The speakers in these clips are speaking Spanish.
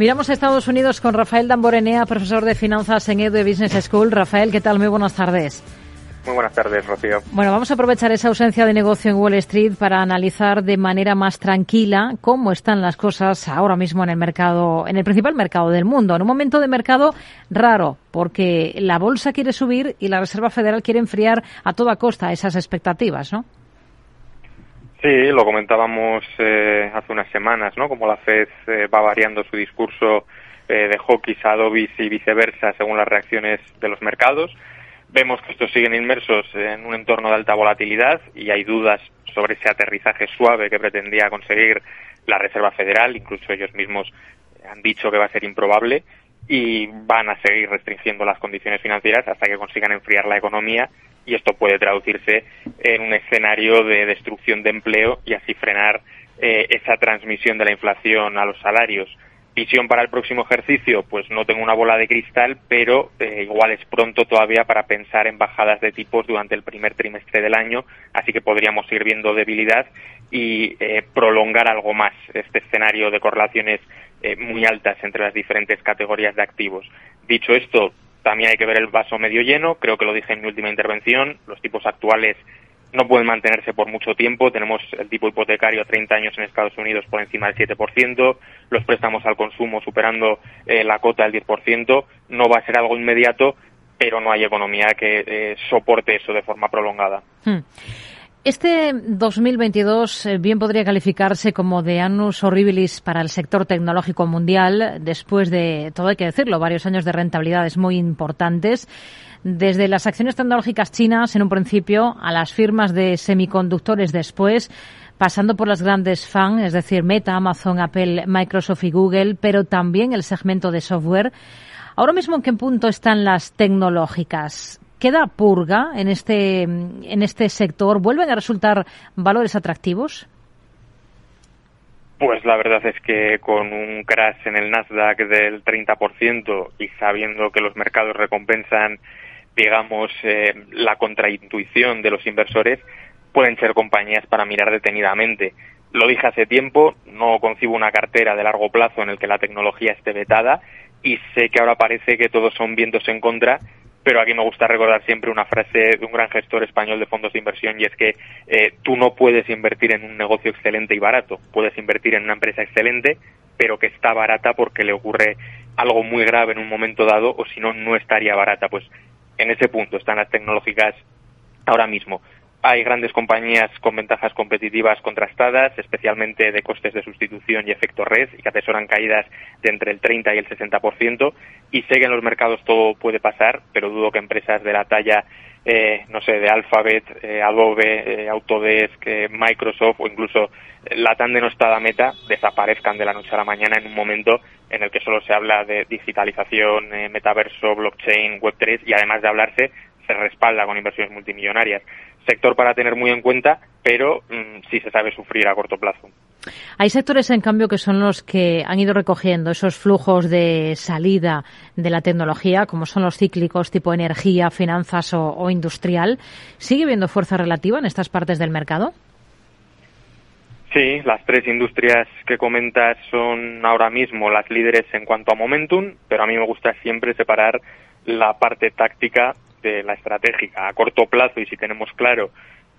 Miramos a Estados Unidos con Rafael Damborenea, profesor de finanzas en EDU Business School. Rafael, ¿qué tal? Muy buenas tardes. Muy buenas tardes, Rocío. Bueno, vamos a aprovechar esa ausencia de negocio en Wall Street para analizar de manera más tranquila cómo están las cosas ahora mismo en el mercado, en el principal mercado del mundo. En un momento de mercado raro, porque la bolsa quiere subir y la Reserva Federal quiere enfriar a toda costa esas expectativas, ¿no? Sí, lo comentábamos eh, hace unas semanas, ¿no? Como la Fed eh, va variando su discurso eh, de hawkish a y viceversa según las reacciones de los mercados. Vemos que estos siguen inmersos en un entorno de alta volatilidad y hay dudas sobre ese aterrizaje suave que pretendía conseguir la Reserva Federal, incluso ellos mismos han dicho que va a ser improbable y van a seguir restringiendo las condiciones financieras hasta que consigan enfriar la economía y esto puede traducirse en un escenario de destrucción de empleo y así frenar eh, esa transmisión de la inflación a los salarios. Visión para el próximo ejercicio, pues no tengo una bola de cristal, pero eh, igual es pronto todavía para pensar en bajadas de tipos durante el primer trimestre del año, así que podríamos ir viendo debilidad y eh, prolongar algo más este escenario de correlaciones muy altas entre las diferentes categorías de activos. Dicho esto, también hay que ver el vaso medio lleno, creo que lo dije en mi última intervención, los tipos actuales no pueden mantenerse por mucho tiempo. Tenemos el tipo hipotecario a 30 años en Estados Unidos por encima del 7%, los préstamos al consumo superando eh, la cota del 10%. No va a ser algo inmediato, pero no hay economía que eh, soporte eso de forma prolongada. Hmm. Este 2022 eh, bien podría calificarse como de annus horribilis para el sector tecnológico mundial, después de, todo hay que decirlo, varios años de rentabilidades muy importantes desde las acciones tecnológicas chinas en un principio a las firmas de semiconductores después, pasando por las grandes FAN, es decir, Meta, Amazon, Apple, Microsoft y Google, pero también el segmento de software. Ahora mismo, ¿en qué punto están las tecnológicas? ¿Queda purga en este, en este sector? ¿Vuelven a resultar valores atractivos? Pues la verdad es que con un crash en el Nasdaq del 30% y sabiendo que los mercados recompensan digamos, eh, la contraintuición de los inversores, pueden ser compañías para mirar detenidamente. Lo dije hace tiempo, no concibo una cartera de largo plazo en el que la tecnología esté vetada y sé que ahora parece que todos son vientos en contra, pero aquí me gusta recordar siempre una frase de un gran gestor español de fondos de inversión y es que eh, tú no puedes invertir en un negocio excelente y barato, puedes invertir en una empresa excelente, pero que está barata porque le ocurre algo muy grave en un momento dado o si no, no estaría barata. Pues en ese punto están las tecnológicas ahora mismo. Hay grandes compañías con ventajas competitivas contrastadas, especialmente de costes de sustitución y efecto red, y que atesoran caídas de entre el 30 y el 60%. Y sé que en los mercados todo puede pasar, pero dudo que empresas de la talla, eh, no sé, de Alphabet, eh, Adobe, eh, Autodesk, Microsoft o incluso la tan denostada Meta desaparezcan de la noche a la mañana en un momento en el que solo se habla de digitalización, metaverso, blockchain, Web3 y además de hablarse se respalda con inversiones multimillonarias sector para tener muy en cuenta, pero mm, sí se sabe sufrir a corto plazo. Hay sectores, en cambio, que son los que han ido recogiendo esos flujos de salida de la tecnología, como son los cíclicos tipo energía, finanzas o, industrial. ¿Sigue habiendo fuerza relativa en estas partes del mercado? Sí, las tres industrias que comentas son ahora mismo las líderes en cuanto a momentum, pero a mí me gusta siempre separar la parte táctica de la estratégica a corto plazo y si tenemos claro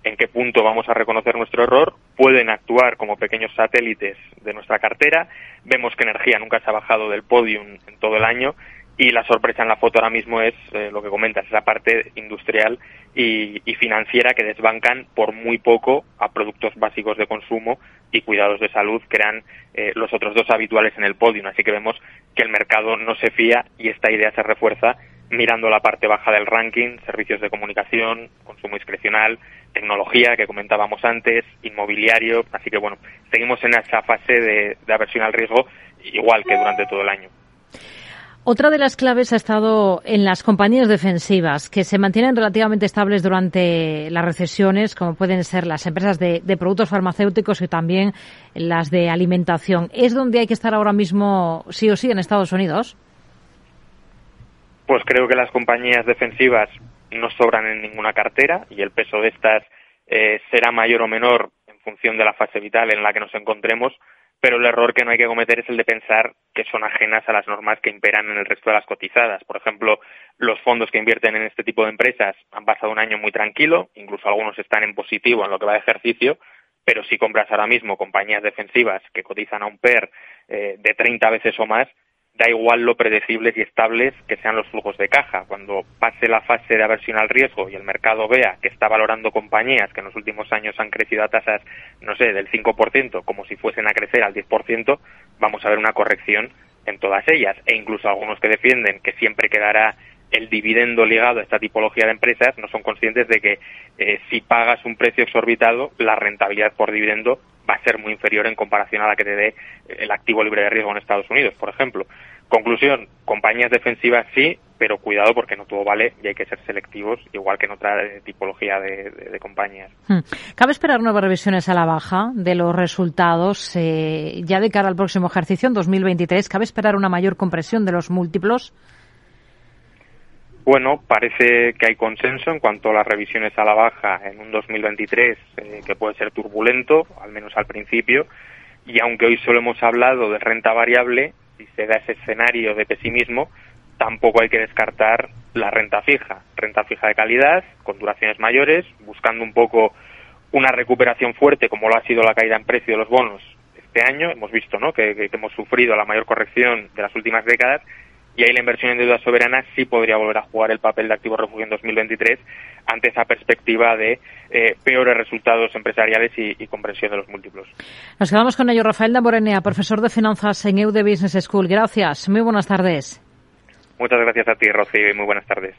en qué punto vamos a reconocer nuestro error, pueden actuar como pequeños satélites de nuestra cartera. Vemos que energía nunca se ha bajado del podium en todo el año y la sorpresa en la foto ahora mismo es eh, lo que comentas, esa parte industrial y, financiera que desbancan por muy poco a productos básicos de consumo y cuidados de salud que eran eh, los otros dos habituales en el podium. Así que vemos que el mercado no se fía y esta idea se refuerza mirando la parte baja del ranking, servicios de comunicación, consumo discrecional, tecnología que comentábamos antes, inmobiliario, así que bueno, seguimos en esa fase de, aversión al riesgo igual que durante todo el año. Otra de las claves ha estado en las compañías defensivas, que se mantienen relativamente estables durante las recesiones, como pueden ser las empresas de, de, productos farmacéuticos y también las de alimentación. ¿Es donde hay que estar ahora mismo sí o sí en Estados Unidos? Pues creo que las compañías defensivas no sobran en ninguna cartera y el peso de estas eh, será mayor o menor en función de la fase vital en la que nos encontremos, pero el error que no hay que cometer es el de pensar que son ajenas a las normas que imperan en el resto de las cotizadas. Por ejemplo, los fondos que invierten en este tipo de empresas han pasado un año muy tranquilo, incluso algunos están en positivo en lo que va de ejercicio, pero si compras ahora mismo compañías defensivas que cotizan a un PER eh, de 30 veces o más, da igual lo predecibles y estables que sean los flujos de caja. Cuando pase la fase de aversión al riesgo y el mercado vea que está valorando compañías que en los últimos años han crecido a tasas, no sé, del 5%, como si fuesen a crecer al 10%, vamos a ver una corrección en todas ellas. E incluso algunos que defienden que siempre quedará el dividendo ligado a esta tipología de empresas no son conscientes de que eh, si pagas un precio exorbitado, la rentabilidad por dividendo va a ser muy inferior en comparación a la que te dé el activo libre de riesgo en Estados Unidos, por ejemplo. Conclusión, compañías defensivas sí, pero cuidado porque no todo vale y hay que ser selectivos, igual que en otra tipología de, compañías. Hmm. ¿Cabe esperar nuevas revisiones a la baja de los resultados eh, ya de cara al próximo ejercicio, en 2023? ¿Cabe esperar una mayor compresión de los múltiplos? Bueno, parece que hay consenso en cuanto a las revisiones a la baja en un 2023 eh, que puede ser turbulento, al menos al principio, y aunque hoy solo hemos hablado de renta variable, si se da ese escenario de pesimismo, tampoco hay que descartar la renta fija, renta fija de calidad, con duraciones mayores, buscando un poco una recuperación fuerte como lo ha sido la caída en precio de los bonos este año. Hemos visto ¿no? que, que hemos sufrido la mayor corrección de las últimas décadas y ahí la inversión en deuda soberana sí podría volver a jugar el papel de activo refugio en 2023 ante esa perspectiva de eh, peores resultados empresariales y, y, comprensión de los múltiplos. Nos quedamos con ello. Rafael Damorenea, profesor de finanzas en EUD Business School. Gracias. Muy buenas tardes. Muchas gracias a ti, Rocío, y muy buenas tardes.